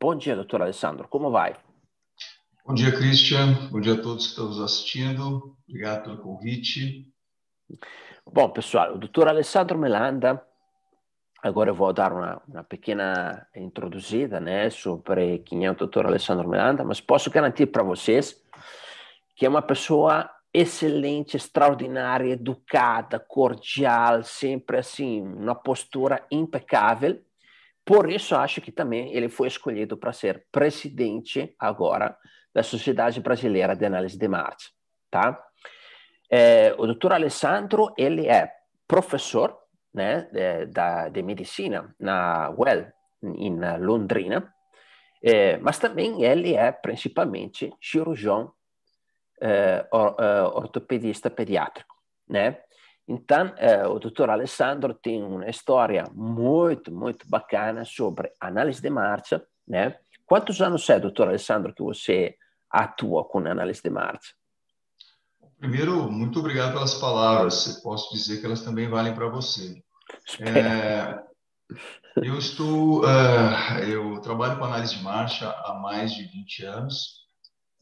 Bom dia, doutor Alessandro. Como vai? Bom dia, Christian. Bom dia a todos que estão nos assistindo. Obrigado pelo convite. Bom, pessoal, o doutor Alessandro Melanda, agora eu vou dar uma, uma pequena introduzida né, sobre quem é o doutor Alessandro Melanda, mas posso garantir para vocês que é uma pessoa excelente, extraordinária, educada, cordial, sempre assim, uma postura impecável. Por isso, acho que também ele foi escolhido para ser presidente agora da Sociedade Brasileira de Análise de Marcha, tá? É, o doutor Alessandro, ele é professor né, de, da, de medicina na UEL, em Londrina, é, mas também ele é principalmente cirurgião é, or, é, ortopedista pediátrico, né? Então, é, o doutor Alessandro tem uma história muito, muito bacana sobre análise de marcha, né? Quantos anos é, doutor Alessandro, que você atua com análise de marcha? Primeiro, muito obrigado pelas palavras. Eu posso dizer que elas também valem para você. É, eu estou, uh, eu trabalho com análise de marcha há mais de 20 anos.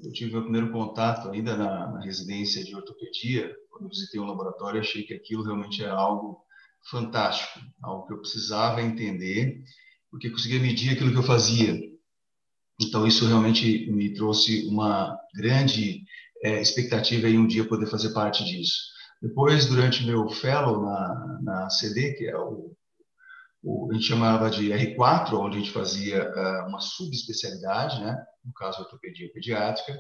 Eu tive meu primeiro contato ainda na, na residência de ortopedia, quando visitei um laboratório, achei que aquilo realmente era algo fantástico, algo que eu precisava entender, porque conseguia medir aquilo que eu fazia. Então, isso realmente me trouxe uma grande é, expectativa em um dia poder fazer parte disso. Depois, durante meu fellow na, na CD, que é o, o, a gente chamava de R4, onde a gente fazia uh, uma subespecialidade, né? no caso, ortopedia pediátrica,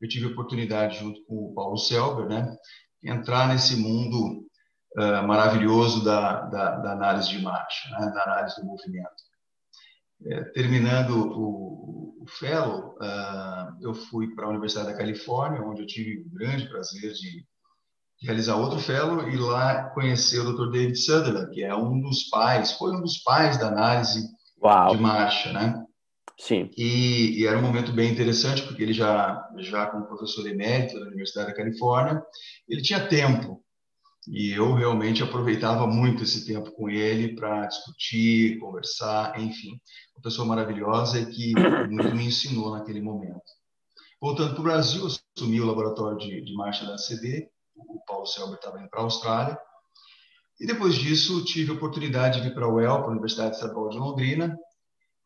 eu tive a oportunidade, junto com o Paulo Selber, né? entrar nesse mundo uh, maravilhoso da, da, da, análise de marcha, né? da análise do movimento. É, terminando o, o fellow, uh, eu fui para a Universidade da Califórnia, onde eu tive o grande prazer de, realizar outro fellow e lá conhecer o Dr. David Sutherland, que é um dos pais, foi um dos pais da análise Uau. de marcha, né? Sim. E, e, era um momento bem interessante, porque ele já, já como professor emérito da Universidade da Califórnia, ele tinha tempo e eu realmente aproveitava muito esse tempo com ele para discutir, conversar, enfim. Uma pessoa maravilhosa e que muito me ensinou naquele momento. Voltando para o Brasil, assumi o laboratório de, de marcha da CD, o Paulo Selber estava indo para a Austrália. E depois disso, tive a oportunidade de vir para a UEL, para a Universidade Estadual de Londrina,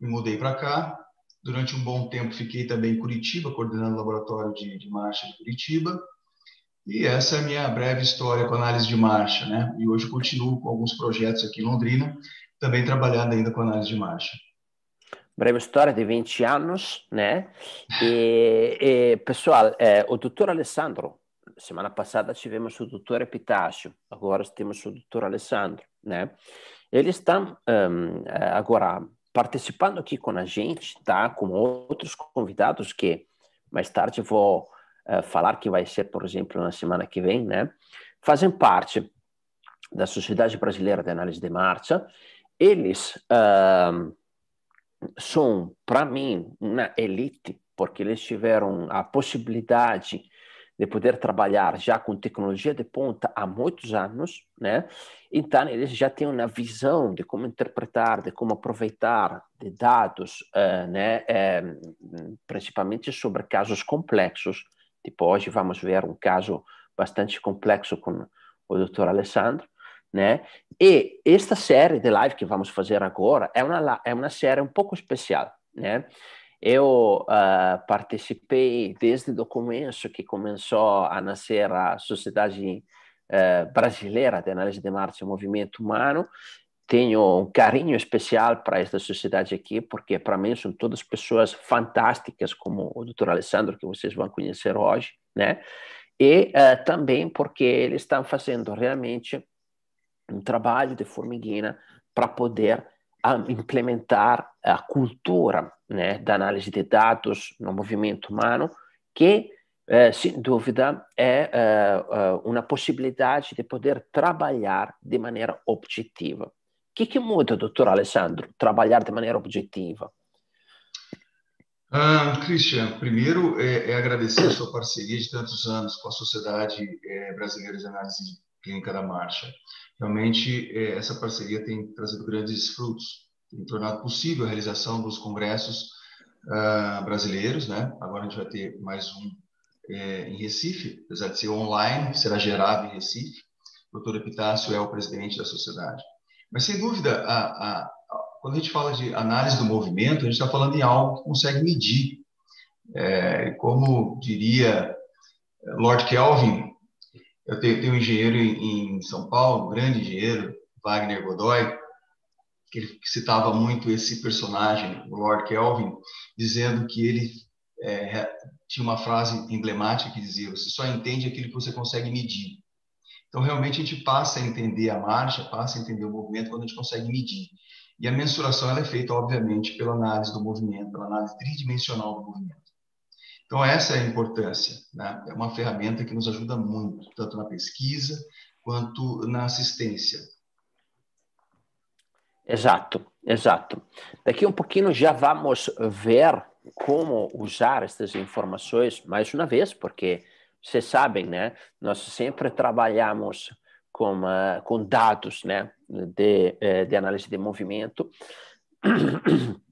me mudei para cá. Durante um bom tempo, fiquei também em Curitiba, coordenando o laboratório de, de marcha de Curitiba. E essa é a minha breve história com análise de marcha, né? E hoje continuo com alguns projetos aqui em Londrina, também trabalhando ainda com análise de marcha. Breve história de 20 anos, né? E, e pessoal, é, o doutor Alessandro, semana passada tivemos o doutor Epitácio, agora temos o doutor Alessandro, né? Eles estão um, agora participando aqui com a gente, tá? Com outros convidados que mais tarde vou uh, falar que vai ser, por exemplo, na semana que vem, né? Fazem parte da Sociedade Brasileira de Análise de Marcha. Eles uh, são, para mim, uma elite, porque eles tiveram a possibilidade de poder trabalhar já com tecnologia de ponta há muitos anos, né? Então, eles já têm uma visão de como interpretar, de como aproveitar de dados, uh, né? Uh, principalmente sobre casos complexos, Tipo, hoje vamos ver um caso bastante complexo com o Dr. Alessandro, né? E esta série de live que vamos fazer agora é uma é uma série um pouco especial, né? Eu uh, participei desde o começo que começou a nascer a Sociedade uh, Brasileira de Análise de Marcha e Movimento Humano tenho um carinho especial para esta sociedade aqui, porque para mim são todas pessoas fantásticas, como o Dr. Alessandro, que vocês vão conhecer hoje, né? E uh, também porque eles estão fazendo realmente um trabalho de formiguinha para poder uh, implementar a cultura né, da análise de dados no movimento humano, que, uh, sem dúvida, é uma possibilidade de poder trabalhar de maneira objetiva que, que muda, doutor Alessandro, trabalhar de maneira objetiva? Ah, Christian, primeiro é, é, agradecer a sua parceria de tantos anos com a Sociedade é, Brasileira de Análise Clínica da Marcha. Realmente, é, essa parceria tem trazido grandes frutos tem tornado possível a realização dos congressos uh, brasileiros, né? Agora a gente vai ter mais um é, em Recife, apesar de ser online, será gerado em Recife. O doutor Epitácio é o presidente da sociedade. Mas, sem dúvida, a, a, quando a gente fala de análise do movimento, a gente está falando em algo que consegue medir. É, como diria Lord Kelvin, eu tenho, tenho um engenheiro em, em São Paulo, um grande engenheiro, Wagner Godoy, que ele citava muito esse personagem, o Lord Kelvin, dizendo que ele é, tinha uma frase emblemática que dizia: você só entende aquilo que você consegue medir. Então, realmente, a gente passa a entender a marcha, passa a entender o movimento quando a gente consegue medir. E a mensuração ela é feita, obviamente, pela análise do movimento, pela análise tridimensional do movimento. Então, essa é a importância. Né? É uma ferramenta que nos ajuda muito, tanto na pesquisa quanto na assistência. Exato, exato. Daqui um pouquinho já vamos ver como usar essas informações mais uma vez, porque vocês sabem, né? Nós sempre trabalhamos com, uh, com dados, né? De, uh, de análise de movimento.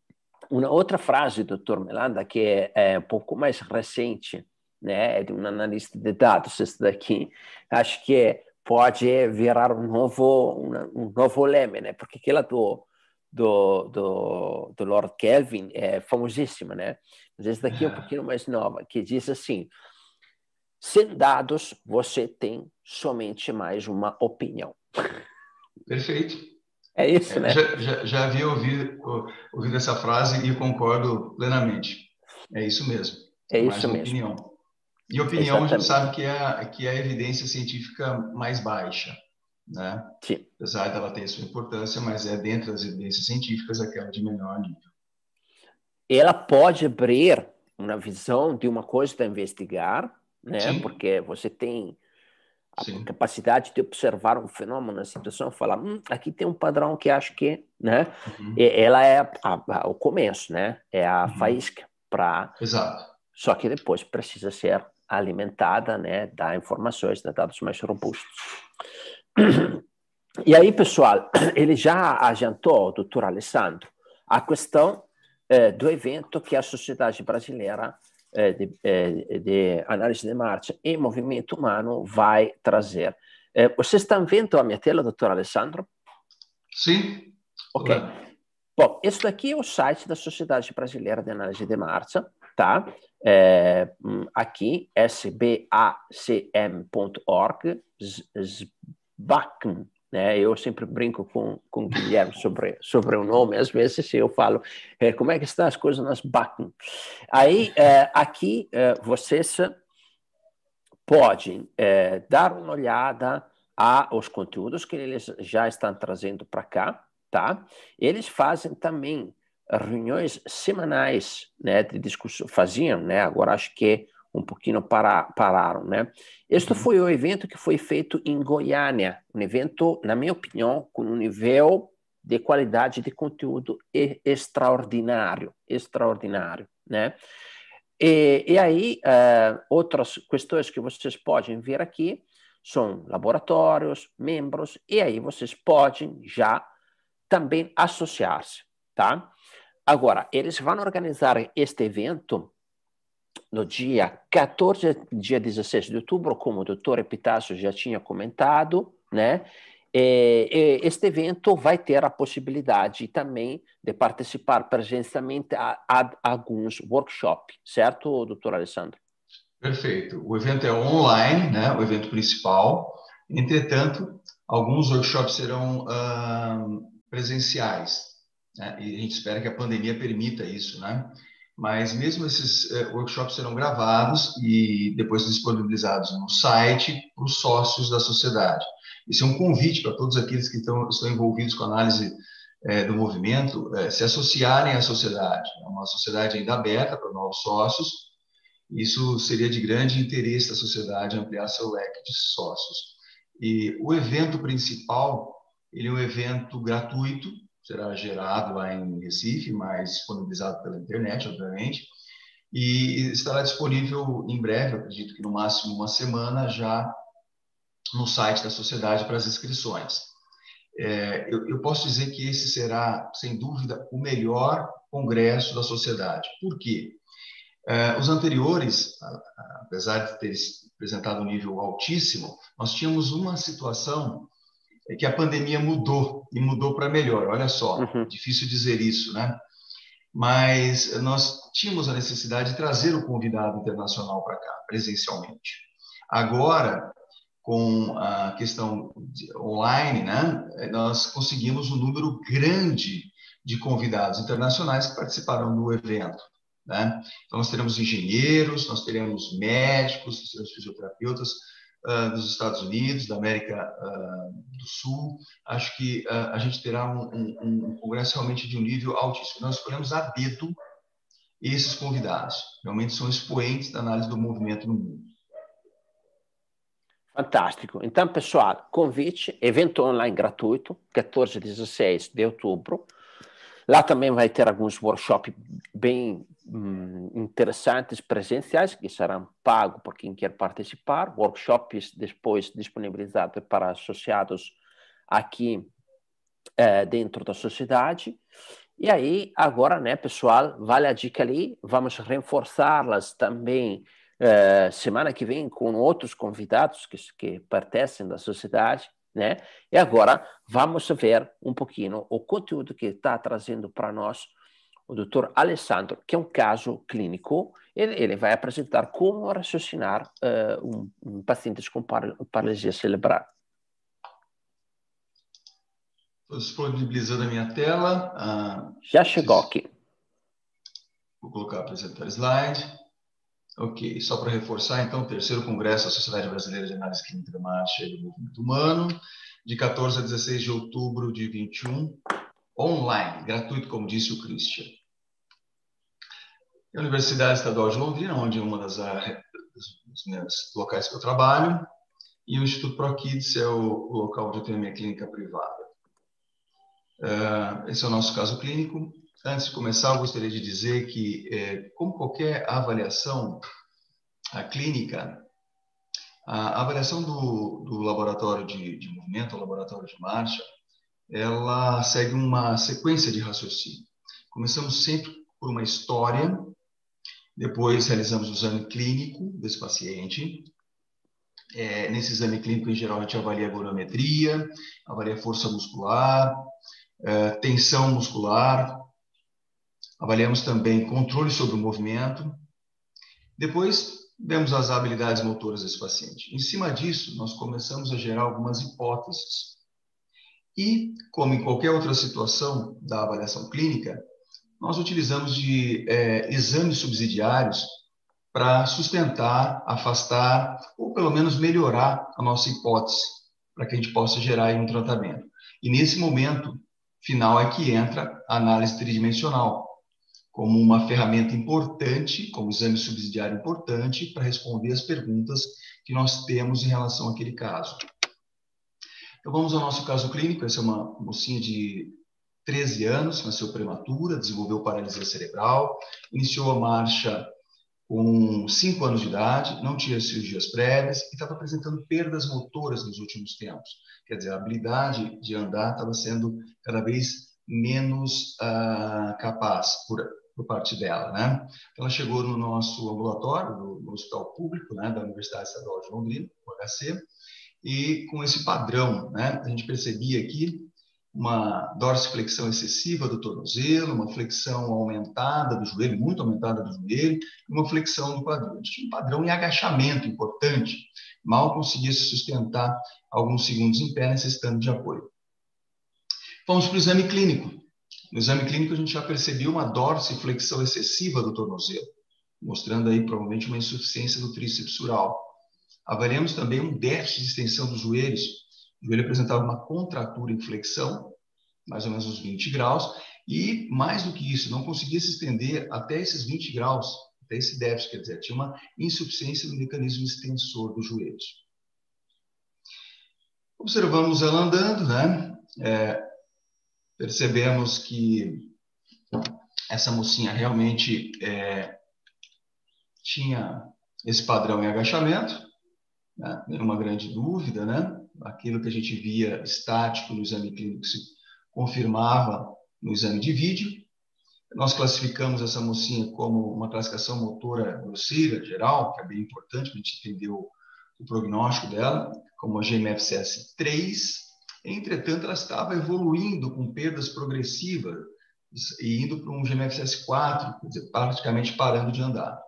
Uma outra frase do Dr. Melanda, que é, é, um pouco mais recente, né? É de um analista de dados, esse daqui. Acho que é pode virar um novo, um, novo leme, né? Porque aquela do, do, do, do Lord Kelvin é famosíssima, né? Mas essa daqui é um pouquinho mais nova, que diz assim, sem dados, você tem somente mais uma opinião. Perfeito. É isso, né? Já, já, já havia ouvido, ouvido essa frase e concordo plenamente. É isso mesmo. É isso mesmo. Opinião. E opinião Exatamente. a gente sabe que é, que é a evidência científica mais baixa, né? Sim. Apesar dela ter sua importância, mas é dentro das evidências científicas aquela de menor nível. Ela pode abrir uma visão de uma coisa a investigar, né? Sim. Porque você tem a Sim. capacidade de observar um fenômeno na situação, falar, hum, aqui tem um padrão que acho que, né? Uhum. ela é a, a, o começo, né? É a uhum. faísca para. Exato. Só que depois precisa ser alimentada, né, dá informações, dá dados mais robustos. E aí, pessoal, ele já adiantou, o doutor Alessandro, a questão eh, do evento que a Sociedade Brasileira de, eh, de, Análise de Marcha e Movimento Humano vai trazer. Eh, vocês estão vendo a minha tela, doutor Alessandro? Sim. Ok. Bom, esse daqui é o site da Sociedade Brasileira de Análise de Marcha, tá? É, aqui, sbacm.org, SBACM, né? Eu sempre brinco com, com o Guilherme sobre, sobre o nome, às vezes eu falo, é, como é que estão as coisas nas BACM? Aí, é, aqui, é, vocês podem dar uma olhada aos conteúdos que eles já estão trazendo para cá, tá? Eles fazem também reuniões semanais né, de discussão, faziam, né, agora acho que um pouquinho para, pararam. Né? Este uhum. foi o evento que foi feito em Goiânia, um evento, na minha opinião, com um nível de qualidade de conteúdo extraordinário, extraordinário, né? E, e aí, uh, outras questões que vocês podem ver aqui são laboratórios, membros, e aí vocês podem já também associar-se, tá? Agora, eles vão organizar este evento no dia 14, dia 16 de outubro, como o doutor Epitácio já tinha comentado, né? E, e este evento vai ter a possibilidade também de participar presencialmente a, a, a alguns workshops, certo, doutor Alessandro? Perfeito. O evento é online, né? O evento principal. Entretanto, alguns workshops serão uh, presenciais né? e a gente espera que a pandemia permita isso, né? Mas mesmo esses uh, workshops serão gravados e depois disponibilizados no site para os sócios da sociedade. Isso é um convite para todos aqueles que estão, estão envolvidos com a análise uh, do movimento uh, se associarem à sociedade. É uma sociedade ainda aberta para novos sócios. Isso seria de grande interesse da sociedade ampliar seu leque de sócios. E o evento principal, ele é um evento gratuito, será gerado lá em Recife, mas disponibilizado pela internet, obviamente, e estará disponível em breve, acredito que no máximo uma semana, já no site da sociedade para as inscrições. é, eu, eu, posso dizer que esse será, sem dúvida, o melhor congresso da sociedade. Por quê? É, os anteriores, apesar de ter apresentado um nível altíssimo, nós tínhamos uma situação que a pandemia mudou e mudou para melhor. Olha só, uhum. difícil dizer isso, né? Mas nós tínhamos a necessidade de trazer o convidado internacional para cá, presencialmente. Agora, com a questão online, né, nós conseguimos um número grande de convidados internacionais que participaram do evento. Né? Então, nós teremos engenheiros, nós teremos médicos, nós teremos fisioterapeutas dos Estados Unidos, da América uh, do Sul. Acho que uh, a gente terá um, um, um, congresso realmente de um nível altíssimo. Nós escolhemos a dedo esses convidados. Realmente são expoentes da análise do movimento no mundo. Fantástico. Então, pessoal, convite, evento online gratuito, 14 e 16 de outubro. Lá também vai ter alguns workshops bem hum, interessantes presenciais que serão pagos por quem quer participar, workshops depois disponibilizados para associados aqui é, dentro da sociedade. E aí, agora, né, pessoal, vale a dica ali, vamos reforçá-las também é, semana que vem com outros convidados que, que pertencem da sociedade, né? E agora vamos ver um pouquinho o conteúdo que está trazendo para nós o doutor Alessandro, que é um caso clínico. Ele, ele vai apresentar como raciocinar uh, um, um, paciente com paralisia cerebral. Estou disponibilizando a minha tela. Ah, Já chegou aqui. Vou colocar apresentar slide. Ok, só para reforçar, então, o terceiro Congresso da Sociedade Brasileira de Análise Clínica da Marcha e do Movimento Humano, de 14 a 16 de outubro de 21, online, gratuito, como disse o Christian. A Universidade Estadual de Londrina, onde é uma das, dos meus locais que eu trabalho, e o Instituto ProKids é o, local onde eu tenho a minha clínica privada. Uh, esse é o nosso caso clínico. Antes de começar, eu gostaria de dizer que, é, como qualquer avaliação a clínica, a avaliação do, do laboratório de, de movimento, o laboratório de marcha, ela segue uma sequência de raciocínio. Começamos sempre por uma história, depois realizamos o exame clínico desse paciente. É, nesse exame clínico, em geral, a gente avalia a volumetria, avalia a força muscular, é, tensão muscular, Avaliamos também controle sobre o movimento. Depois, vemos as habilidades motoras desse paciente. Em cima disso, nós começamos a gerar algumas hipóteses. E, como em qualquer outra situação da avaliação clínica, nós utilizamos de é, exames subsidiários para sustentar, afastar ou pelo menos melhorar a nossa hipótese, para que a gente possa gerar um tratamento. E nesse momento final é que entra a análise tridimensional, como uma ferramenta importante, como exame subsidiário importante, para responder as perguntas que nós temos em relação àquele caso. Então, vamos ao nosso caso clínico. Essa é uma mocinha de 13 anos, nasceu prematura, desenvolveu paralisia cerebral, iniciou a marcha com 5 anos de idade, não tinha cirurgias prévias e estava apresentando perdas motoras nos últimos tempos. Quer dizer, a habilidade de andar estava sendo cada vez menos uh, capaz por por parte dela, né? Ela chegou no nosso ambulatório, no, no hospital público, né, da Universidade Estadual de Londrina, o HC, e com esse padrão, né, a gente percebia aqui uma dorsiflexão excessiva do tornozelo, uma flexão aumentada do joelho, muito aumentada do joelho, uma flexão do quadril. A gente tinha um padrão em agachamento importante, mal conseguia se sustentar alguns segundos em pé, necessitando de apoio. Vamos para o exame clínico. No exame clínico, a gente já percebeu uma dorsiflexão excessiva do tornozelo, mostrando aí provavelmente uma insuficiência do tríceps sural. Avaliamos também um déficit de extensão dos joelhos. O joelho apresentava uma contratura em flexão, mais ou menos uns 20 graus, e mais do que isso, não conseguia se estender até esses 20 graus, até esse déficit, quer dizer, tinha uma insuficiência do mecanismo extensor dos joelhos. Observamos ela andando, né? É, percebemos que essa mocinha realmente é, tinha esse padrão em agachamento, né? nenhuma grande dúvida, né? aquilo que a gente via estático no exame clínico se confirmava no exame de vídeo. Nós classificamos essa mocinha como uma classificação motora grosseira geral, que é bem importante para a gente entender o, o prognóstico dela, como a GMFCS 3. Entretanto, ela estava evoluindo com perdas progressivas e indo para um GMFCS 4, quer dizer, praticamente parando de andar.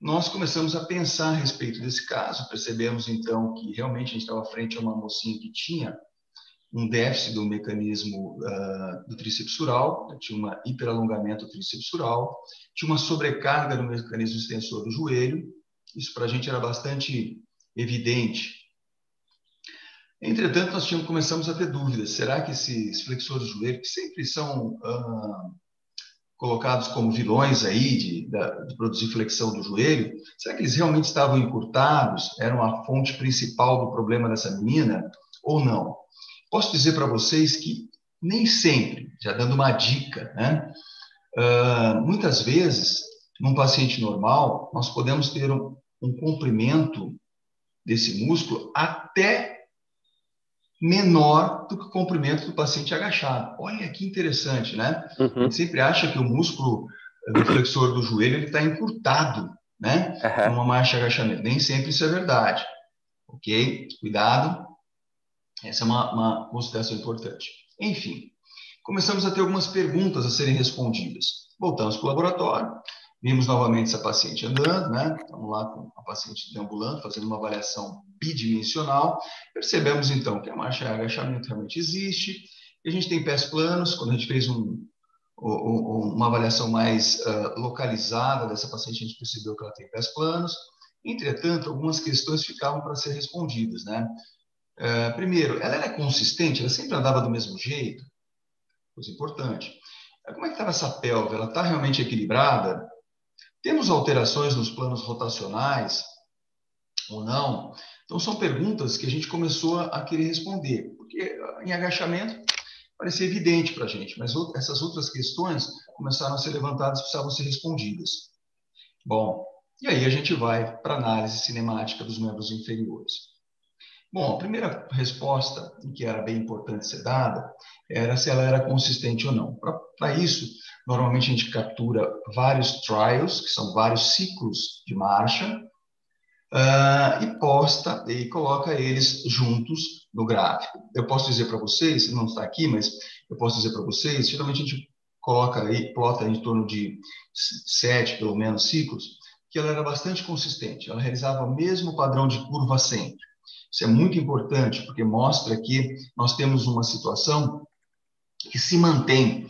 Nós começamos a pensar a respeito desse caso, percebemos então que realmente a gente estava frente a uma mocinha que tinha um déficit do mecanismo uh, do tríceps sural, tinha um hiperalongamento do tríceps sural, tinha uma sobrecarga no mecanismo extensor do joelho, isso para a gente era bastante evidente. Entretanto, nós tínhamos, começamos a ter dúvidas. Será que esses flexores do joelho, que sempre são uh, colocados como vilões aí de, de, produzir flexão do joelho, será que eles realmente estavam encurtados? Eram a fonte principal do problema dessa menina ou não? Posso dizer para vocês que nem sempre, já dando uma dica, né? Uh, muitas vezes, num paciente normal, nós podemos ter um, um comprimento desse músculo até menor do que o comprimento do paciente agachado. Olha que interessante, né? Uhum. A gente sempre acha que o músculo do flexor do joelho está encurtado, né? Uhum. Numa marcha de agachamento. Nem sempre isso é verdade. Ok? Cuidado. Essa é uma, uma consideração importante. Enfim, começamos a ter algumas perguntas a serem respondidas. Voltamos para o laboratório, vimos novamente essa paciente andando, né? Estamos lá com a paciente deambulando, fazendo uma avaliação bidimensional. Percebemos então que a marcha de agachamento realmente existe, e a gente tem pés planos. Quando a gente fez um, uma avaliação mais uh, localizada dessa paciente, a gente percebeu que ela tem pés planos. Entretanto, algumas questões ficavam para ser respondidas, né? É, primeiro, ela era consistente, ela sempre andava do mesmo jeito, coisa importante. Como é que estava essa pelve? Ela está realmente equilibrada? Temos alterações nos planos rotacionais ou não? Então, são perguntas que a gente começou a querer responder, porque em agachamento parecia evidente para a gente, mas essas outras questões começaram a ser levantadas e precisavam ser respondidas. Bom, e aí a gente vai para a análise cinemática dos membros inferiores. Bom, a primeira resposta, que era bem importante ser dada, era se ela era consistente ou não. Para isso, normalmente a gente captura vários trials, que são vários ciclos de marcha, uh, e posta e coloca eles juntos no gráfico. Eu posso dizer para vocês, não está aqui, mas eu posso dizer para vocês, geralmente a gente coloca aí, plota em torno de sete, pelo menos, ciclos, que ela era bastante consistente. Ela realizava o mesmo padrão de curva sempre. Isso é muito importante, porque mostra que nós temos uma situação que se mantém.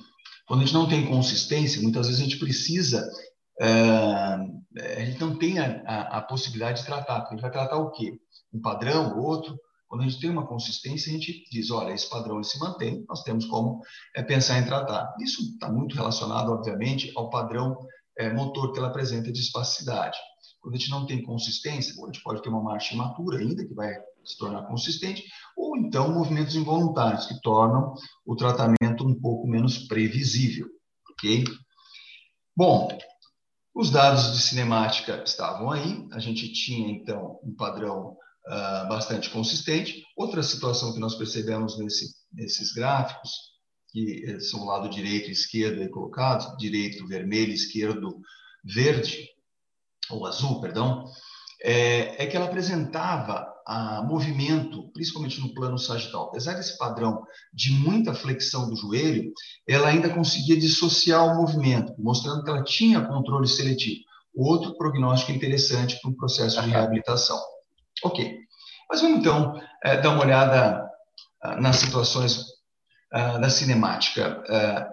Quando a gente não tem consistência, muitas vezes a gente precisa, é, a gente não tem a, a, a, possibilidade de tratar, porque a gente vai tratar o quê? Um padrão, outro. Quando a gente tem uma consistência, a gente diz, olha, esse padrão se mantém, nós temos como é, pensar em tratar. Isso está muito relacionado, obviamente, ao padrão é, motor que ela apresenta de espasticidade. Quando a gente não tem consistência, a gente pode ter uma marcha imatura ainda, que vai se tornar consistente, ou então movimentos involuntários, que tornam o tratamento um pouco menos previsível. Ok? Bom, os dados de cinemática estavam aí, a gente tinha então um padrão uh, bastante consistente. Outra situação que nós percebemos nesse, nesses gráficos, que são o lado direito e esquerdo colocados, direito vermelho, esquerdo verde, ou azul, perdão, é, é que ela apresentava a movimento, principalmente no plano sagital. Apesar desse padrão de muita flexão do joelho, ela ainda conseguia dissociar o movimento, mostrando que ela tinha controle seletivo. Outro prognóstico interessante para um processo de reabilitação. Ok. Mas vamos então é, dar uma olhada ah, nas situações ah, da cinemática, ah,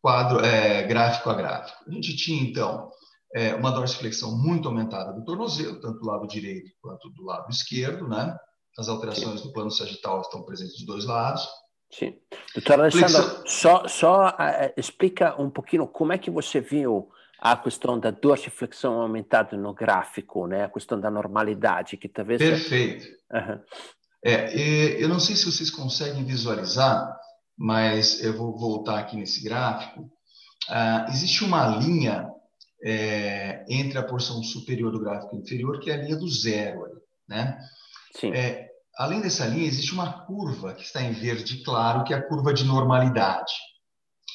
quadro é, gráfico a gráfico. A gente tinha então é, uma dorsiflexão muito aumentada do tornozelo, tanto do lado direito quanto do lado esquerdo, né? As alterações Sim. do plano sagital estão presentes dos dois lados. Sim. Doutor Alessandro, só, só uh, explica um pouquinho como é que você viu a questão da dorsiflexão aumentada no gráfico, né? A questão da normalidade, que talvez... Perfeito. Uhum. É, eu não sei se vocês conseguem visualizar, mas eu vou voltar aqui nesse gráfico. Uh, existe uma linha é, entre a porção superior do gráfico inferior, que é a linha do zero. Né? É, além dessa linha, existe uma curva que está em verde claro, que é a curva de normalidade.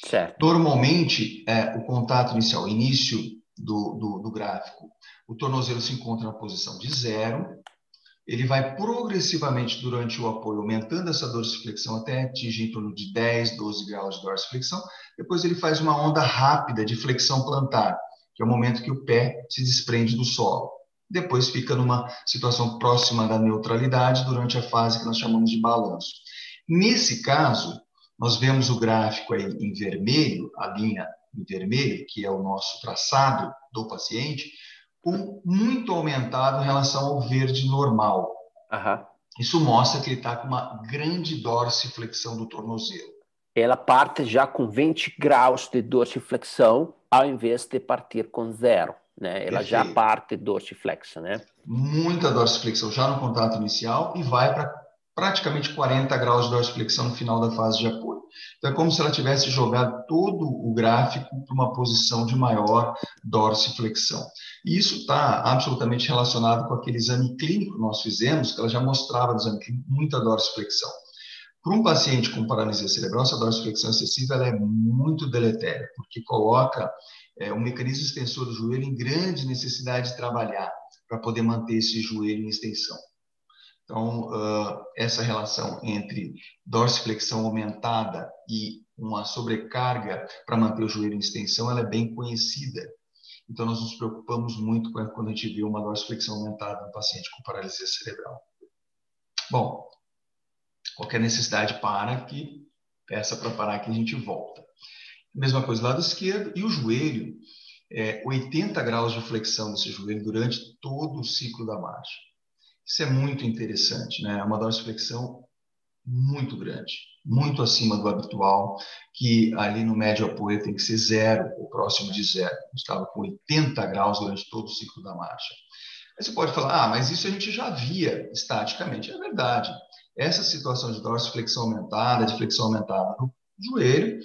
Certo. Normalmente, é, o contato inicial, o início do, do, do gráfico, o tornozelo se encontra na posição de zero, ele vai progressivamente durante o apoio aumentando essa dorsiflexão até atingir em torno de 10, 12 graus de dorsiflexão. Depois ele faz uma onda rápida de flexão plantar, que é o momento que o pé se desprende do solo. Depois fica numa situação próxima da neutralidade durante a fase que nós chamamos de balanço. Nesse caso, nós vemos o gráfico aí em vermelho, a linha em vermelho, que é o nosso traçado do paciente, com muito aumentado em relação ao verde normal. Uhum. Isso mostra que ele está com uma grande dorsiflexão do tornozelo. Ela parte já com 20 graus de dorsiflexão, ao invés de partir com zero. Né? Ela Perfeito. já parte dorsiflexa, né? Muita dorsiflexão já no contato inicial e vai para praticamente 40 graus de dorsiflexão no final da fase de apoio. Então, é como se ela tivesse jogado todo o gráfico para uma posição de maior dorsiflexão. E isso está absolutamente relacionado com aquele exame clínico que nós fizemos, que ela já mostrava no exame clínico muita dorsiflexão. Para um paciente com paralisia cerebral, essa dorsiflexão excessiva é muito deletéria, porque coloca é, um mecanismo extensor do joelho em grande necessidade de trabalhar para poder manter esse joelho em extensão. Então, uh, essa relação entre dorsiflexão aumentada e uma sobrecarga para manter o joelho em extensão, ela é bem conhecida. Então, nós nos preocupamos muito quando a gente vê uma dorsiflexão aumentada no paciente com paralisia cerebral. Bom, qualquer necessidade para que peça para parar que a gente volta. Mesma coisa do lado esquerdo e o joelho, é, 80 graus de flexão desse joelho durante todo o ciclo da marcha. Isso é muito interessante, né? É uma dorsiflexão muito grande, muito acima do habitual, que ali no médio apoio tem que ser zero, ou próximo de zero. Estava com 80 graus durante todo o ciclo da marcha. Aí você pode falar, ah, mas isso a gente já via estaticamente. É verdade. Essa situação de dorsiflexão aumentada, de flexão aumentada no joelho,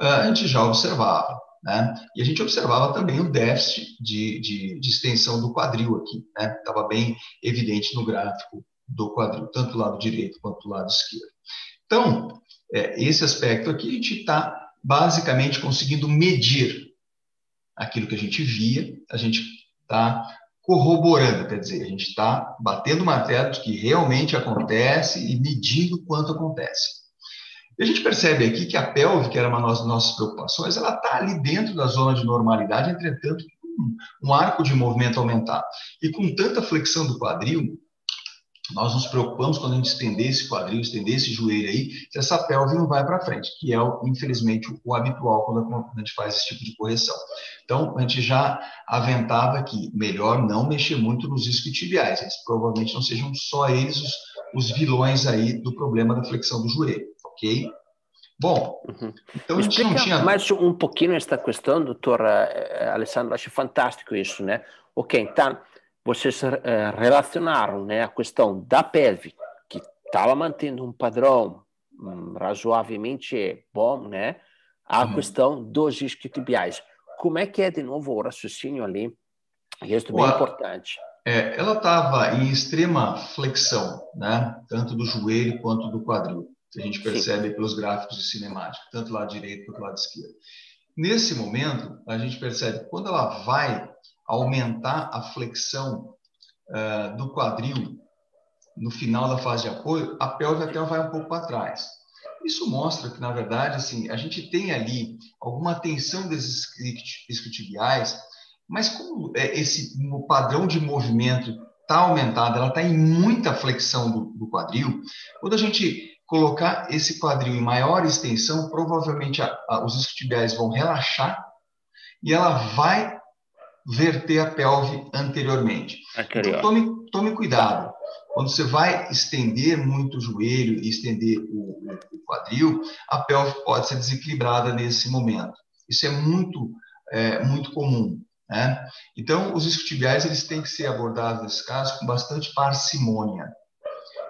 ah, a gente já observava. Né? E a gente observava também o déficit de, de, de extensão do quadril aqui, estava né? bem evidente no gráfico do quadril, tanto do lado direito quanto do lado esquerdo. Então, é, esse aspecto aqui a gente está basicamente conseguindo medir aquilo que a gente via, a gente está corroborando, quer dizer, a gente está batendo martelo de que realmente acontece e medindo quanto acontece. E a gente percebe aqui que a pelve, que era uma das nossas preocupações, ela está ali dentro da zona de normalidade, entretanto, um arco de movimento aumentado. E com tanta flexão do quadril, nós nos preocupamos quando a gente estender esse quadril, estender esse joelho aí, se essa pelve não vai para frente, que é, infelizmente, o habitual quando a gente faz esse tipo de correção. Então, a gente já aventava que melhor não mexer muito nos isquiotibiais, eles provavelmente não sejam só eles os, os vilões aí do problema da flexão do joelho ok? Bom, uhum. então a gente não tinha... mais um pouquinho esta questão, doutor uh, Alessandro, acho fantástico isso, né? Ok, então, vocês uh, relacionaram né, a questão da pelve, que estava mantendo um padrão um, razoavelmente bom, né? A uhum. questão dos isquiotibiais. Como é que é, de novo, o raciocínio ali? Isso é bem importante. É, ela estava em extrema flexão, né? Tanto do joelho quanto do quadril a gente percebe Sim. pelos gráficos de cinemática, tanto lado direito quanto lado esquerdo. Nesse momento, a gente percebe que quando ela vai aumentar a flexão uh, do quadril no final da fase de apoio, a pelve até vai um pouco para trás. Isso mostra que, na verdade, assim, a gente tem ali alguma tensão desses isquiotibiais, mas como é, esse padrão de movimento está aumentado, ela está em muita flexão do, do quadril, quando a gente colocar esse quadril em maior extensão, provavelmente a, a, os isquiotibiais vão relaxar e ela vai verter a pelve anteriormente. Então, tome, tome cuidado. Quando você vai estender muito o joelho e estender o, o quadril, a pelve pode ser desequilibrada nesse momento. Isso é muito, é, muito comum. Né? Então, os isquiotibiais eles têm que ser abordados nesse caso com bastante parcimônia.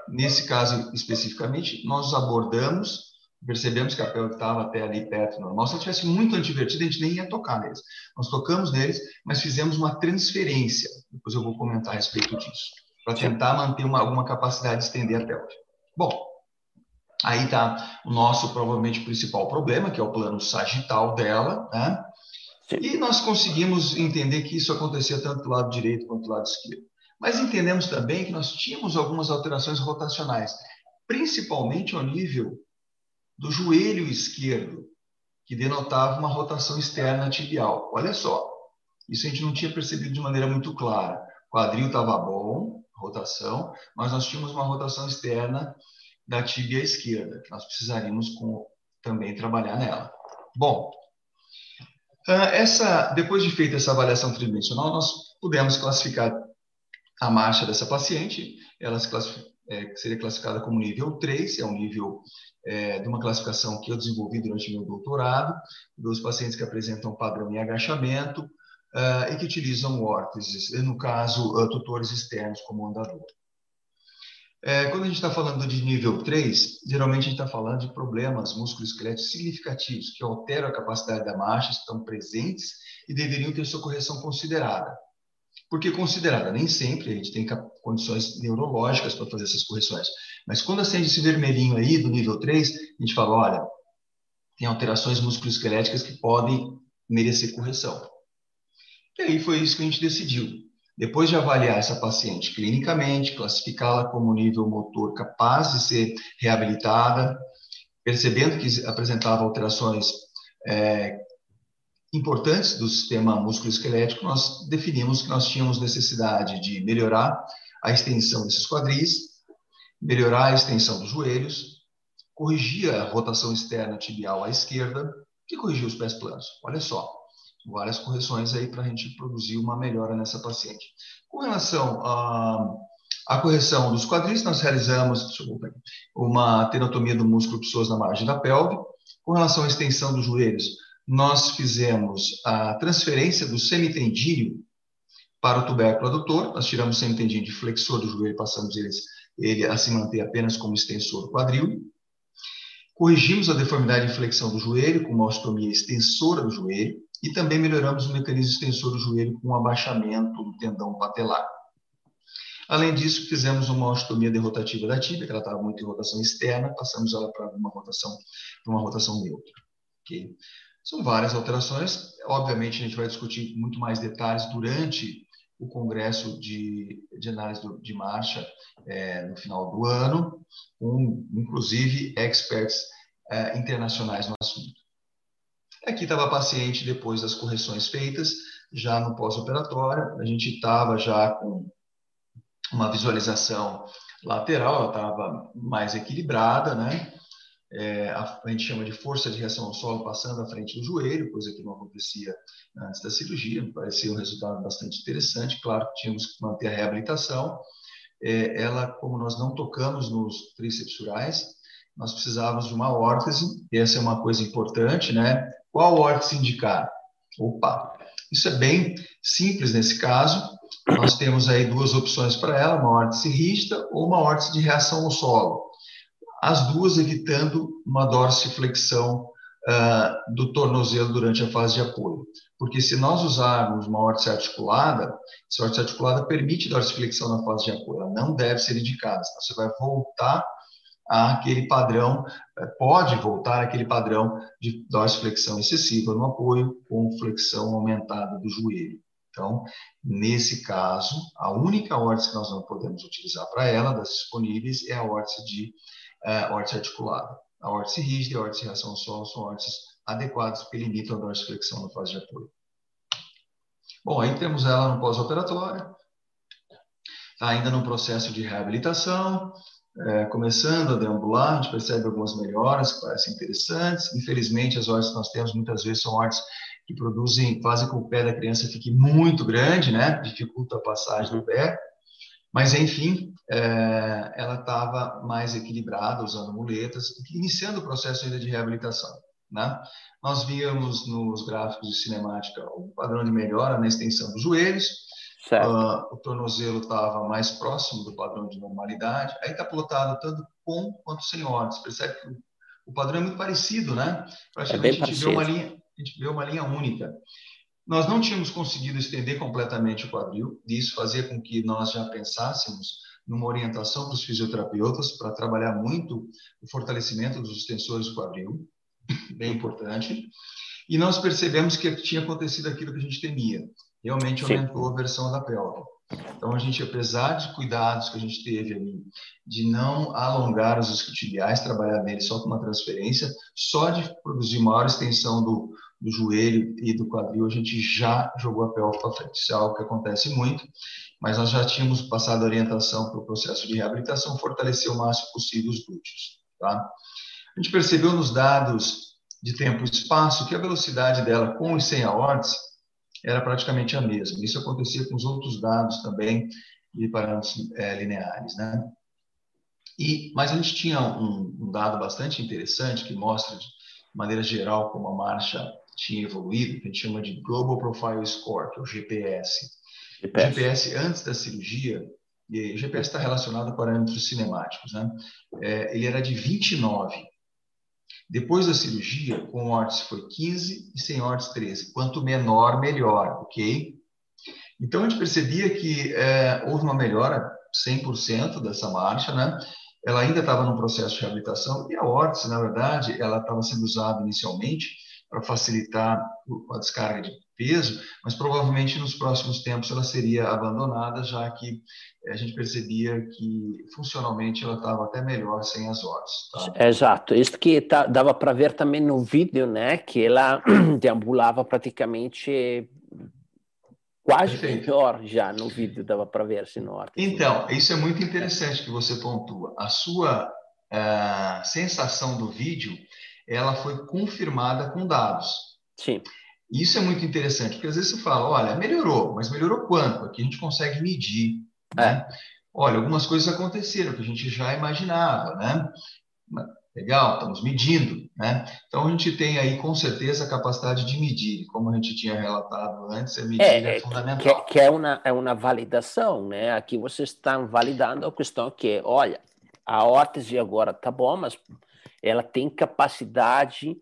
Nesse caso especificamente, nós abordamos, percebemos que a pelve estava até ali perto normal. Se ela tivesse muito antivertida, a gente nem ia tocar neles. Nós tocamos neles, mas fizemos uma transferência. Depois eu vou comentar a respeito disso. para tentar manter uma, alguma capacidade de estender a pelve. Bom, aí está o nosso provavelmente principal problema, que é o plano sagital dela, né? E nós conseguimos entender que isso acontecia tanto do lado direito quanto do lado esquerdo. Mas entendemos também que nós tínhamos algumas alterações rotacionais, principalmente ao nível do joelho esquerdo, que denotava uma rotação externa tibial. Olha só, isso a gente não tinha percebido de maneira muito clara. O quadril estava bom, rotação, mas nós tínhamos uma rotação externa da tibia esquerda, que nós precisaríamos com, também trabalhar nela. Bom, ah, essa, depois de feita essa avaliação tridimensional, nós pudemos classificar a marcha dessa paciente. Ela se é, seria classificada como nível 3, é um nível é, de uma classificação que eu desenvolvi durante meu doutorado, dos pacientes que apresentam padrão em agachamento uh, e que utilizam órteses, no caso, uh, tutores externos como andador. É, quando a gente está falando de nível 3, geralmente a gente está falando de problemas musculoesqueléticos significativos, que alteram a capacidade da marcha, estão presentes e deveriam ter sua correção considerada. Por que considerada? Nem sempre a gente tem condições neurológicas para fazer essas correções. Mas quando acende esse vermelhinho aí do nível 3, a gente fala, olha, tem alterações musculoesqueléticas que podem merecer correção. E aí foi isso que a gente decidiu. Depois de avaliar essa paciente clinicamente, classificá-la como nível motor capaz de ser reabilitada, percebendo que apresentava alterações é, importantes do sistema musculoesquelético, nós definimos que nós tínhamos necessidade de melhorar a extensão desses quadris, melhorar a extensão dos joelhos, corrigir a rotação externa tibial à esquerda e corrigir os pés planos. Olha só, várias correções aí para a gente produzir uma melhora nessa paciente. Com relação à, à correção dos quadris, nós realizamos uma tenotomia do músculo psoas na margem da pelve. Com relação à extensão dos joelhos, nós fizemos a transferência do semitendíneo para o tubérculo adutor. Nós tiramos o semitendíneo de flexor do joelho, passamos eles, ele a se manter apenas como extensor quadril. Corrigimos a deformidade de flexão do joelho com uma ostomia extensora do joelho e também melhoramos o mecanismo extensor do joelho com um abaixamento do tendão patelar. Além disso, fizemos uma ostomia derrotativa da tíbia, que ela estava muito em rotação externa, passamos ela para uma rotação, uma rotação neutra. Okay? São várias alterações. Obviamente, a gente vai discutir muito mais detalhes durante o congresso de, de análise do, de marcha é, no final do ano, com inclusive experts é, internacionais no assunto. Aqui estava a paciente depois das correções feitas, já no pós-operatório, a gente estava já com uma visualização lateral, ela estava mais equilibrada, né? É, a, a, gente chama de força de reação ao solo passando à frente do joelho, coisa que não acontecia antes da cirurgia, me pareceu um resultado bastante interessante. Claro que tínhamos que manter a reabilitação. É, ela, como nós não tocamos nos tríceps rurais, nós precisávamos de uma órtese, essa é uma coisa importante, né? Qual órtese indicar? Opa, isso é bem simples nesse caso. Nós temos aí duas opções para ela, uma órtese rígida ou uma órtese de reação ao solo. As duas evitando uma dorsiflexão uh, do tornozelo durante a fase de apoio. Porque se nós usarmos uma órtese articulada, essa órtese articulada permite dorsiflexão na fase de apoio, ela não deve ser indicada, senão você vai voltar àquele padrão, é, pode voltar àquele padrão de dorsiflexão excessiva no apoio com flexão aumentada do joelho. Então, nesse caso, a única órtese que nós não podemos utilizar para ela, das disponíveis, é a órtese, de, uh, órtese articulada. A órtese rígida e a órtese reação ao solo são órteses adequadas porque limitam a dorsiflexão na fase de apoio. Bom, aí temos ela no pós-operatório, tá ainda no processo de reabilitação, é, começando a deambular, a gente percebe algumas melhoras que parecem interessantes. Infelizmente, as hortes que nós temos muitas vezes são hortes que produzem, fazem com que o pé da criança fique muito grande, né? Dificulta a passagem do pé. Mas, enfim, é, ela estava mais equilibrada, usando muletas, iniciando o processo ainda de reabilitação. Né? Nós víamos nos gráficos de cinemática o padrão de melhora na extensão dos joelhos, Uh, o tornozelo estava mais próximo do padrão de normalidade. Aí está plotado tanto com quanto sem órtex. Percebe que o, o, padrão é muito parecido, né? Praticamente é a, gente vê uma linha, a gente vê uma linha única. Nós não tínhamos conseguido estender completamente o quadril, e isso fazia com que nós já pensássemos numa orientação para os fisioterapeutas para trabalhar muito o fortalecimento dos extensores do quadril, bem importante. E nós percebemos que tinha acontecido aquilo que a gente temia. Realmente aumentou Sim. a versão da pelve. Então, a gente, apesar de cuidados que a gente teve ali, de não alongar os isquiotibiais, trabalhar nele só com uma transferência, só de produzir maior extensão do, do joelho e do quadril, a gente já jogou a pelve para frente. Isso é algo que acontece muito, mas nós já tínhamos passado orientação para o processo de reabilitação, fortalecer o máximo possível os glúteos. Tá? A gente percebeu nos dados de tempo e espaço que a velocidade dela com e sem a órtese era praticamente a mesma. Isso acontecia com os outros dados também de parâmetros é, lineares, né? E, mas a gente tinha um, um, dado bastante interessante que mostra de maneira geral como a marcha tinha evoluído, que a gente chama de Global Profile Score, que é o GPS. GPS. GPS antes da cirurgia, e o GPS está relacionado a parâmetros cinemáticos, né? É, ele era de 29. Depois da cirurgia, com órtese foi 15 e sem órtese 13. Quanto menor, melhor, ok? Então, a gente percebia que é, houve uma melhora 100% dessa marcha, né? Ela ainda estava no processo de reabilitação e a órtese, na verdade, ela estava sendo usada inicialmente para facilitar a descarga de peso, mas provavelmente nos próximos tempos ela seria abandonada, já que eh, a gente percebia que funcionalmente ela estava até melhor sem as horas. Tá? Exato, isso que tá, dava para ver também no vídeo, né, que ela deambulava praticamente quase Perfeito. melhor já no vídeo, dava para ver se no Então, isso é muito interessante que você pontua. A sua uh, sensação do vídeo, ela foi confirmada com dados. Sim. Isso é muito interessante, porque às vezes você fala, olha, melhorou, mas melhorou quanto? Aqui a gente consegue medir. Né? É. Olha, algumas coisas aconteceram que a gente já imaginava, né? Legal, estamos medindo, né? Então a gente tem aí com certeza a capacidade de medir, como a gente tinha relatado antes, a medir é, é, é fundamental. Que, que, é uma é uma validação, né? Aqui vocês estão validando a questão que, olha, a órtese agora tá bom, mas ela tem capacidade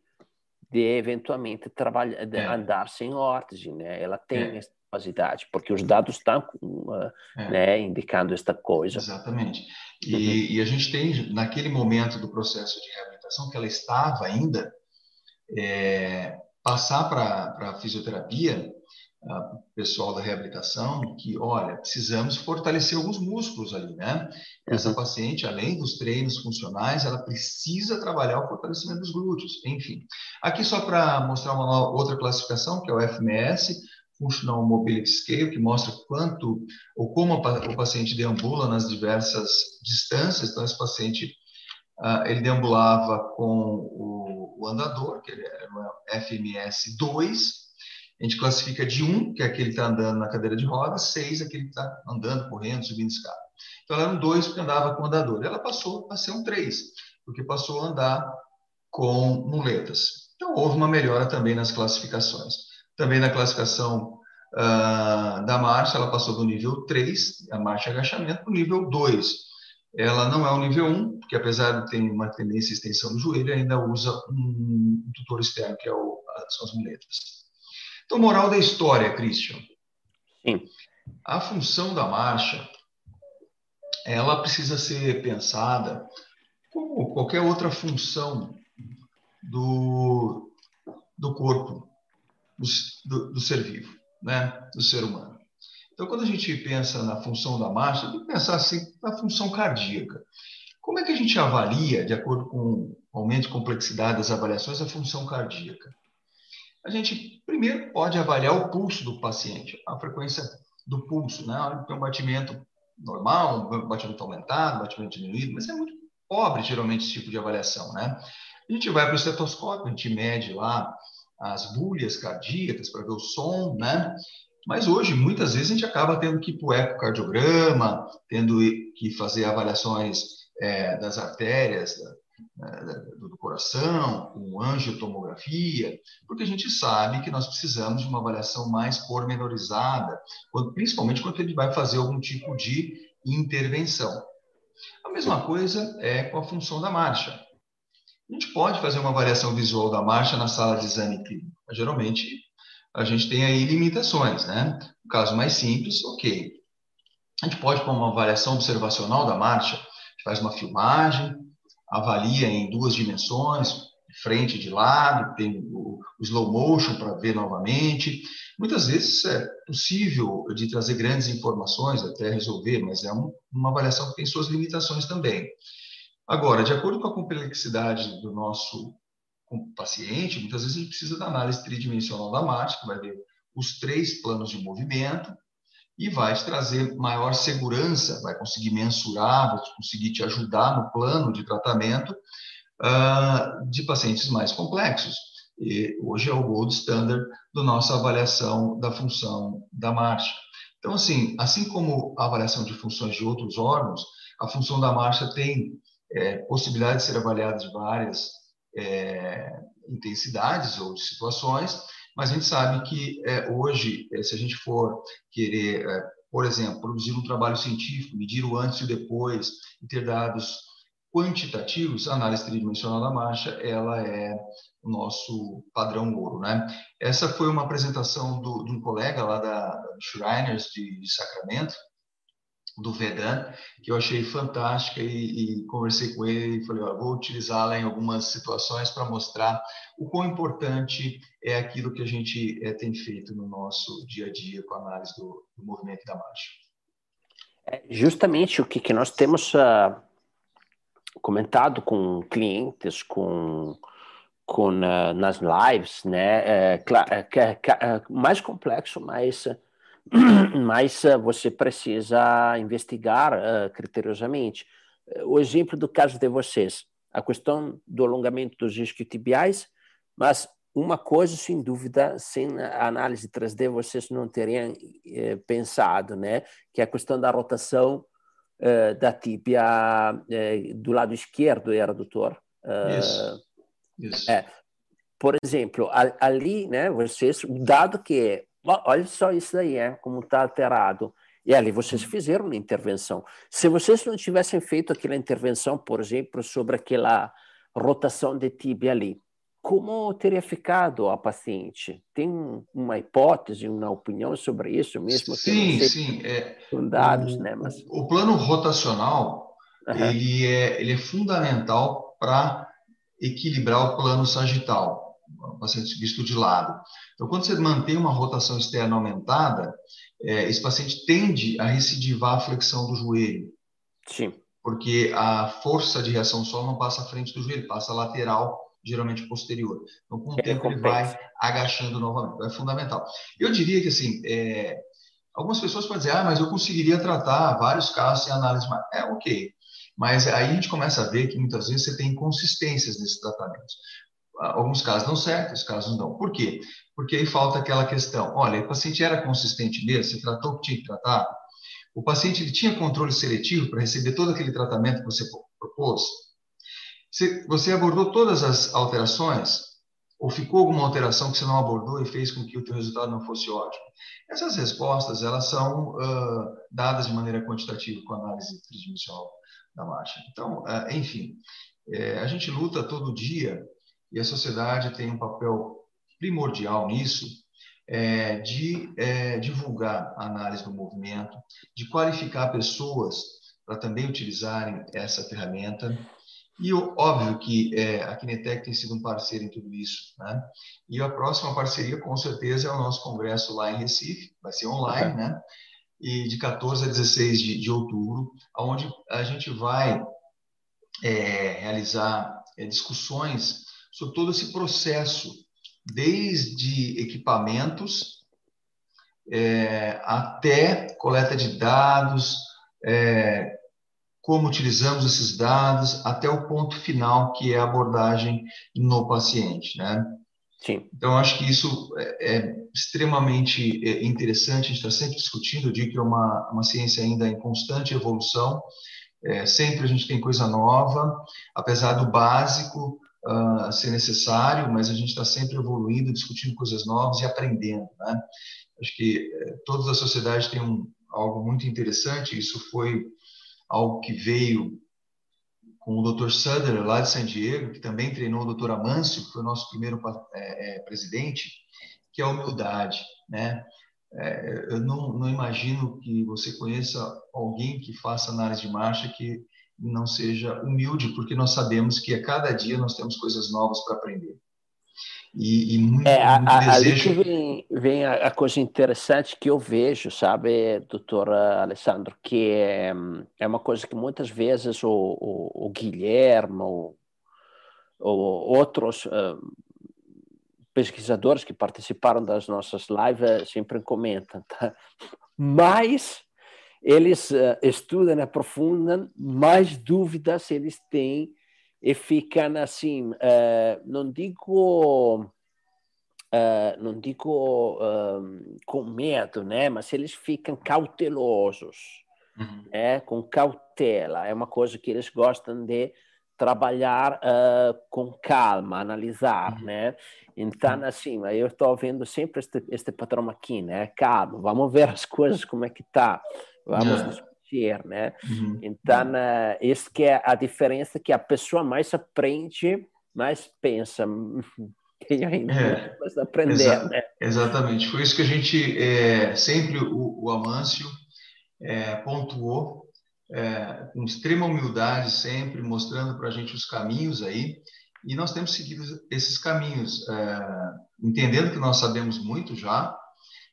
de eventualmente trabalhar, de é. andar sem órtese, né? Ela tem é. essa capacidade, porque os dados estão uh, é. né, indicando esta coisa. Exatamente. E, uhum. e, a gente tem, naquele momento do processo de reabilitação, que ela estava ainda, é, passar para a fisioterapia pessoal da reabilitação que, olha, precisamos fortalecer alguns músculos ali, né? Essa uhum. paciente, além dos treinos funcionais, ela precisa trabalhar o fortalecimento dos glúteos, enfim. Aqui só para mostrar uma outra classificação, que é o FMS, Functional Mobility Scale, que mostra quanto ou como o paciente deambula nas diversas distâncias. Então, esse paciente, uh, ele deambulava com o, o andador, que era o FMS 2, a gente classifica de 1, que é aquele que está andando na cadeira de rodas, 6, aquele que está andando, correndo, subindo escada. Então, ela era um 2 porque andava com andador. Ela passou a ser um 3, porque passou a andar com muletas. Então, houve uma melhora também nas classificações. Também na classificação uh, da marcha, ela passou do nível 3, a marcha agachamento, para o nível 2. Ela não é o nível 1, porque apesar de ter uma tendência à extensão do joelho, ainda usa um tutor externo, que é o, são as muletas. Então, moral da história, Christian. Sim. A função da marcha, ela precisa ser pensada como qualquer outra função do, do corpo, do, do, ser vivo, né? do ser humano. Então, quando a gente pensa na função da marcha, tem que pensar assim na função cardíaca. Como é que a gente avalia, de acordo com o aumento de complexidade das avaliações, a função cardíaca? A gente primeiro pode avaliar o pulso do paciente, a frequência do pulso, né? Tem um batimento normal, um batimento aumentado, um batimento diminuído, mas é muito pobre geralmente esse tipo de avaliação, né? A gente vai para o estetoscópio, a gente mede lá as bulhas cardíacas para ver o som, né? Mas hoje, muitas vezes, a gente acaba tendo que ir para o ecocardiograma, tendo que fazer avaliações é, das artérias, do coração, com angiotomografia, porque a gente sabe que nós precisamos de uma avaliação mais pormenorizada, principalmente quando ele vai fazer algum tipo de intervenção. A mesma coisa é com a função da marcha. A gente pode fazer uma avaliação visual da marcha na sala de exame clínico, mas geralmente a gente tem aí limitações, né? No caso mais simples, ok. A gente pode, com uma avaliação observacional da marcha, a gente faz uma filmagem, avalia em duas dimensões, frente de lado, tem o slow motion para ver novamente. Muitas vezes é possível de trazer grandes informações até resolver, mas é um, uma avaliação que tem suas limitações também. Agora, de acordo com a complexidade do nosso paciente, muitas vezes a gente precisa da análise tridimensional da marcha, que vai ver os três planos de movimento e vai te trazer maior segurança, vai conseguir mensurar, vai conseguir te ajudar no plano de tratamento uh, de pacientes mais complexos. E hoje é o gold standard da nossa avaliação da função da marcha. Então, assim, assim como a avaliação de funções de outros órgãos, a função da marcha tem é, possibilidade de ser avaliada de várias é, intensidades ou situações, mas a gente sabe que é, hoje, é, se a gente for querer, é, por exemplo, produzir um trabalho científico, medir o antes e o depois, e ter dados quantitativos, a análise tridimensional da marcha, ela é o nosso padrão ouro, né? Essa foi uma apresentação do, de um colega lá da, da Shriners de, de Sacramento, do Vedan, que eu achei fantástica e, e conversei com ele e falei, ó, vou utilizá-la em algumas situações para mostrar o quão importante é aquilo que a gente é, tem feito no nosso dia a dia com a análise do, do movimento da marcha. É justamente o que, que nós temos uh, comentado com clientes, com com uh, nas lives, né? É, é, é, mais complexo, mas mas uh, você precisa investigar uh, criteriosamente. O exemplo do caso de vocês, a questão do alongamento dos isquiotibiais, mas uma coisa, sem dúvida, sem a análise 3D, vocês não teriam eh, pensado, né? Que é a questão da rotação eh, da tíbia eh, do lado esquerdo, era, doutor? Isso. Isso. É, por exemplo, ali, né, vocês, o dado que é Olha só isso aí, é, como está alterado. E ali vocês uhum. fizeram uma intervenção. Se vocês não tivessem feito aquela intervenção, por exemplo, sobre aquela rotação de tibia ali, como teria ficado a paciente? Tem uma hipótese, uma opinião sobre isso mesmo? Sim, sim. É, dados, o, né? Mas... o plano rotacional uhum. ele, é, ele é fundamental para equilibrar o plano sagital paciente visto de lado. Então, quando você mantém uma rotação externa aumentada, é, esse paciente tende a recidivar a flexão do joelho. Sim. Porque a força de reação solo não passa à frente do joelho, passa lateral, geralmente posterior. Então, com o é, tempo, ele vai agachando novamente. É fundamental. Eu diria que, assim, é, algumas pessoas podem dizer, ah, mas eu conseguiria tratar vários casos sem análise. É, ok. Mas aí a gente começa a ver que muitas vezes você tem inconsistências nesses tratamentos alguns casos dão certo, outros casos não. Por quê? Porque aí falta aquela questão, olha, o paciente era consistente mesmo, você tratou o que tinha que tratar? O paciente ele tinha controle seletivo para receber todo aquele tratamento que você propôs? Você, abordou todas as alterações? Ou ficou alguma alteração que você não abordou e fez com que o teu resultado não fosse ótimo? Essas respostas, elas são uh, dadas de maneira quantitativa com análise tridimensional da marcha. Então, uh, enfim, é, a gente luta todo dia e a sociedade tem um papel primordial nisso, é, de é, divulgar a análise do movimento, de qualificar pessoas para também utilizarem essa ferramenta. E óbvio que é, a Kinetec tem sido um parceiro em tudo isso. Né? E a próxima parceria, com certeza, é o nosso congresso lá em Recife, vai ser online, né? E de 14 a 16 de, de outubro, onde a gente vai é, realizar é, discussões sobre todo esse processo, desde equipamentos é, até coleta de dados, é, como utilizamos esses dados, até o ponto final, que é a abordagem no paciente, né? Sim. Então, acho que isso é, é extremamente é, interessante, a gente está sempre discutindo, eu digo que é uma, uma ciência ainda em constante evolução, é, sempre a gente tem coisa nova, apesar do básico, uh, ser necessário, mas a gente está sempre evoluindo, discutindo coisas novas e aprendendo. Né? Acho que eh, toda a sociedade tem um, algo muito interessante, isso foi algo que veio com o Dr. Sutter, lá de San Diego, que também treinou o Dr. Amâncio, que foi o nosso primeiro é, presidente, que é a humildade, né? É, eu não, não imagino que você conheça alguém que faça análise de marcha que não seja humilde, porque nós sabemos que a cada dia nós temos coisas novas para aprender. E, e muito, é, muito a, desejo... Ali que vem, vem a, a, coisa interessante que eu vejo, sabe, doutor Alessandro, que é, é uma coisa que muitas vezes o, o, o Guilherme ou, ou outros uh, pesquisadores que participaram das nossas lives sempre comentam, tá? mas eles uh, estudam, aprofundam, mais dúvidas eles têm e ficam assim, uh, não digo, uh, não digo com medo, né? Mas eles ficam cautelosos, uhum. né? Com cautela. É uma coisa que eles gostam de trabalhar com calma, analisar, uhum. né? Então, assim, eu estou vendo sempre este, este patrão aqui, né? Calma, vamos ver as coisas como é que tá, vamos yeah ter, né? Uhum. Então, uh, isso que é a diferença que a pessoa mais aprende, mais pensa. Tem ainda é, mais aprender, exa né? Exatamente. Foi isso que a gente é, sempre o, o Amâncio é, pontuou é, com extrema humildade, sempre mostrando para a gente os caminhos aí. E nós temos seguido esses caminhos, é, entendendo que nós sabemos muito já,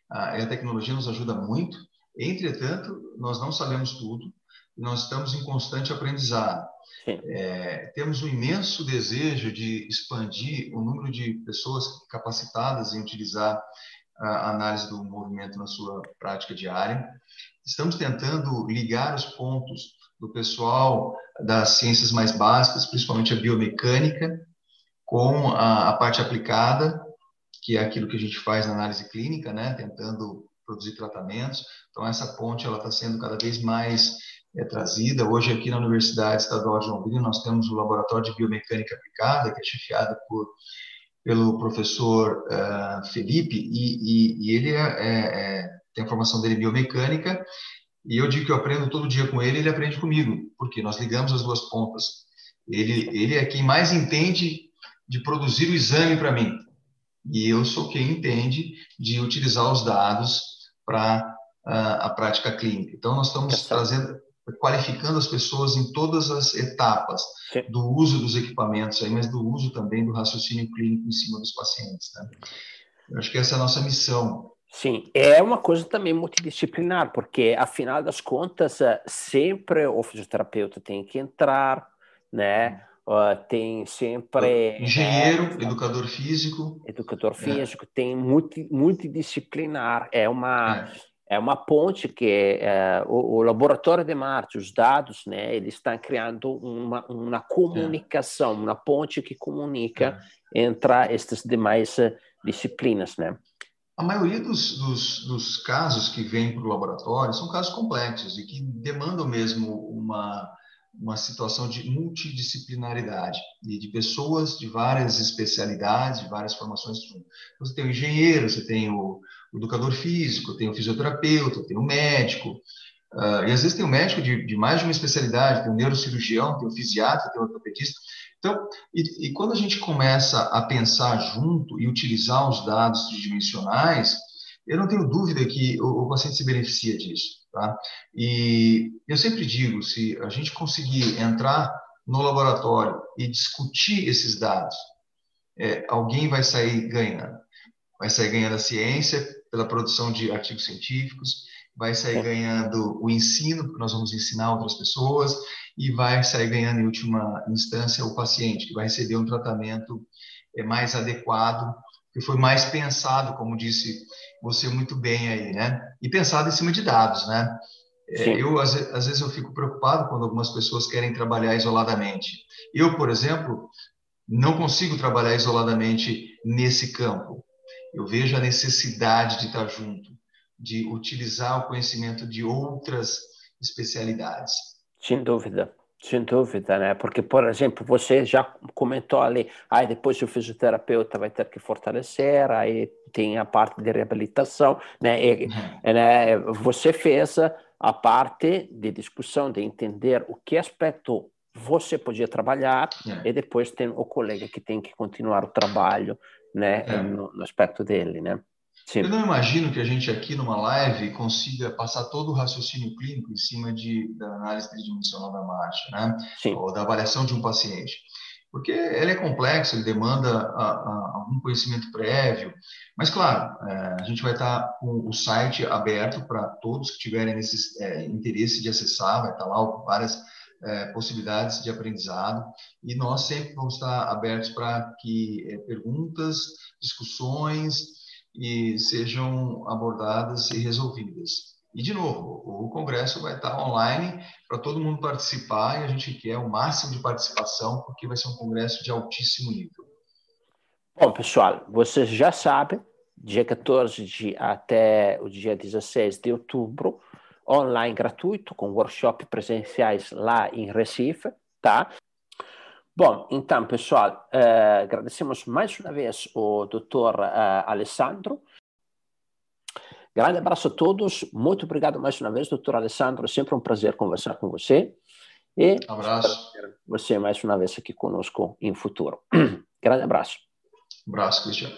a, a tecnologia nos ajuda muito, Entretanto, nós não sabemos tudo, nós estamos em constante aprendizado. É, temos um imenso desejo de expandir o número de pessoas capacitadas em utilizar a análise do movimento na sua prática diária. Estamos tentando ligar os pontos do pessoal das ciências mais básicas, principalmente a biomecânica, com a, a parte aplicada, que é aquilo que a gente faz na análise clínica, né? tentando produzir tratamentos. Então, essa ponte ela está sendo cada vez mais é, trazida. Hoje, aqui na Universidade Estadual de Londrina, nós temos o Laboratório de Biomecânica Aplicada, que é chefiado por, pelo professor uh, Felipe, e, e, e ele é, é, é, tem a formação dele em biomecânica, e eu digo que eu aprendo todo dia com ele, ele aprende comigo, porque nós ligamos as duas pontas. Ele, ele é quem mais entende de produzir o exame para mim, e eu sou quem entende de utilizar os dados para a, a prática clínica. Então, nós estamos trazendo, qualificando as pessoas em todas as etapas do uso dos equipamentos, aí, mas do uso também do raciocínio clínico em cima dos pacientes. Né? Eu acho que essa é a nossa missão. Sim, é uma coisa também multidisciplinar, porque, afinal das contas, eh, sempre o fisioterapeuta tem que entrar, né? Uh, tem sempre engenheiro, é, educador físico, educador físico, é. tem multi, multidisciplinar, é uma é é uma ponte que é, o, o, laboratório de Marte, os dados, né, ele está criando uma, uma comunicação, uma ponte que comunica é. entre estas demais eh, disciplinas, né? A maioria dos, dos, dos casos que vêm para o laboratório são casos complexos e que demandam mesmo uma, uma situação de multidisciplinaridade e de pessoas de várias especialidades, de várias formações. Você tem o engenheiro, você tem o, o educador físico, tem o fisioterapeuta, tem o médico, uh, e às vezes tem o médico de, de, mais de uma especialidade, tem o neurocirurgião, tem o fisiatra, tem o ortopedista. Então, e, e quando a gente começa a pensar junto e utilizar os dados tridimensionais, eu não tenho dúvida que o, o paciente se beneficia disso. Tá? E eu sempre digo, se a gente conseguir entrar no laboratório e discutir esses dados, é, alguém vai sair ganhando. Vai sair ganhando a ciência, pela produção de artigos científicos, vai sair ganhando o ensino, porque nós vamos ensinar outras pessoas, e vai sair ganhando, em última instância, o paciente, que vai receber um tratamento é, mais adequado, que foi mais pensado, como disse você muito bem aí, né? E pensado em cima de dados, né? É, eu, às, às vezes, eu fico preocupado quando algumas pessoas querem trabalhar isoladamente. Eu, por exemplo, não consigo trabalhar isoladamente nesse campo eu vejo a necessidade de estar junto, de utilizar o conhecimento de outras especialidades. Sem dúvida, sem dúvida, né? Porque, por exemplo, você já comentou ali, aí depois o fisioterapeuta vai ter que fortalecer, aí tem a parte de reabilitação, né? E, uhum. né? Você fez a parte de discussão, de entender o que aspecto você podia trabalhar é. e depois tem o colega que tem que continuar o trabalho né, é. no, no, aspecto dele, né? Sim. Eu não imagino que a gente aqui numa live consiga passar todo o raciocínio clínico em cima de, da análise tridimensional da marcha, né? Sim. Ou da avaliação de um paciente. Porque ele é complexo, ele demanda a, a, algum conhecimento prévio. Mas, claro, é, a gente vai estar com o site aberto para todos que tiverem esse, é, interesse de acessar, vai estar lá várias é, possibilidades de aprendizado. E nós sempre vamos estar abertos para que é, perguntas, discussões, e sejam abordadas e resolvidas. E, de novo, o congresso vai estar online para todo mundo participar e a gente quer o máximo de participação, porque vai ser um congresso de altíssimo nível. Bom, pessoal, vocês já sabem, dia 14 de, até o dia 16 de outubro, online gratuito, com workshop presenciais lá em Recife, tá? Bom, então, pessoal, eh, agradecemos mais uma vez o doutor eh, Alessandro. Grande abraço a todos. Muito obrigado mais uma vez, doutor Alessandro. É sempre um prazer conversar com você. E abraço. você mais uma vez aqui conosco em futuro. Grande abraço. Um abraço, Cristiano.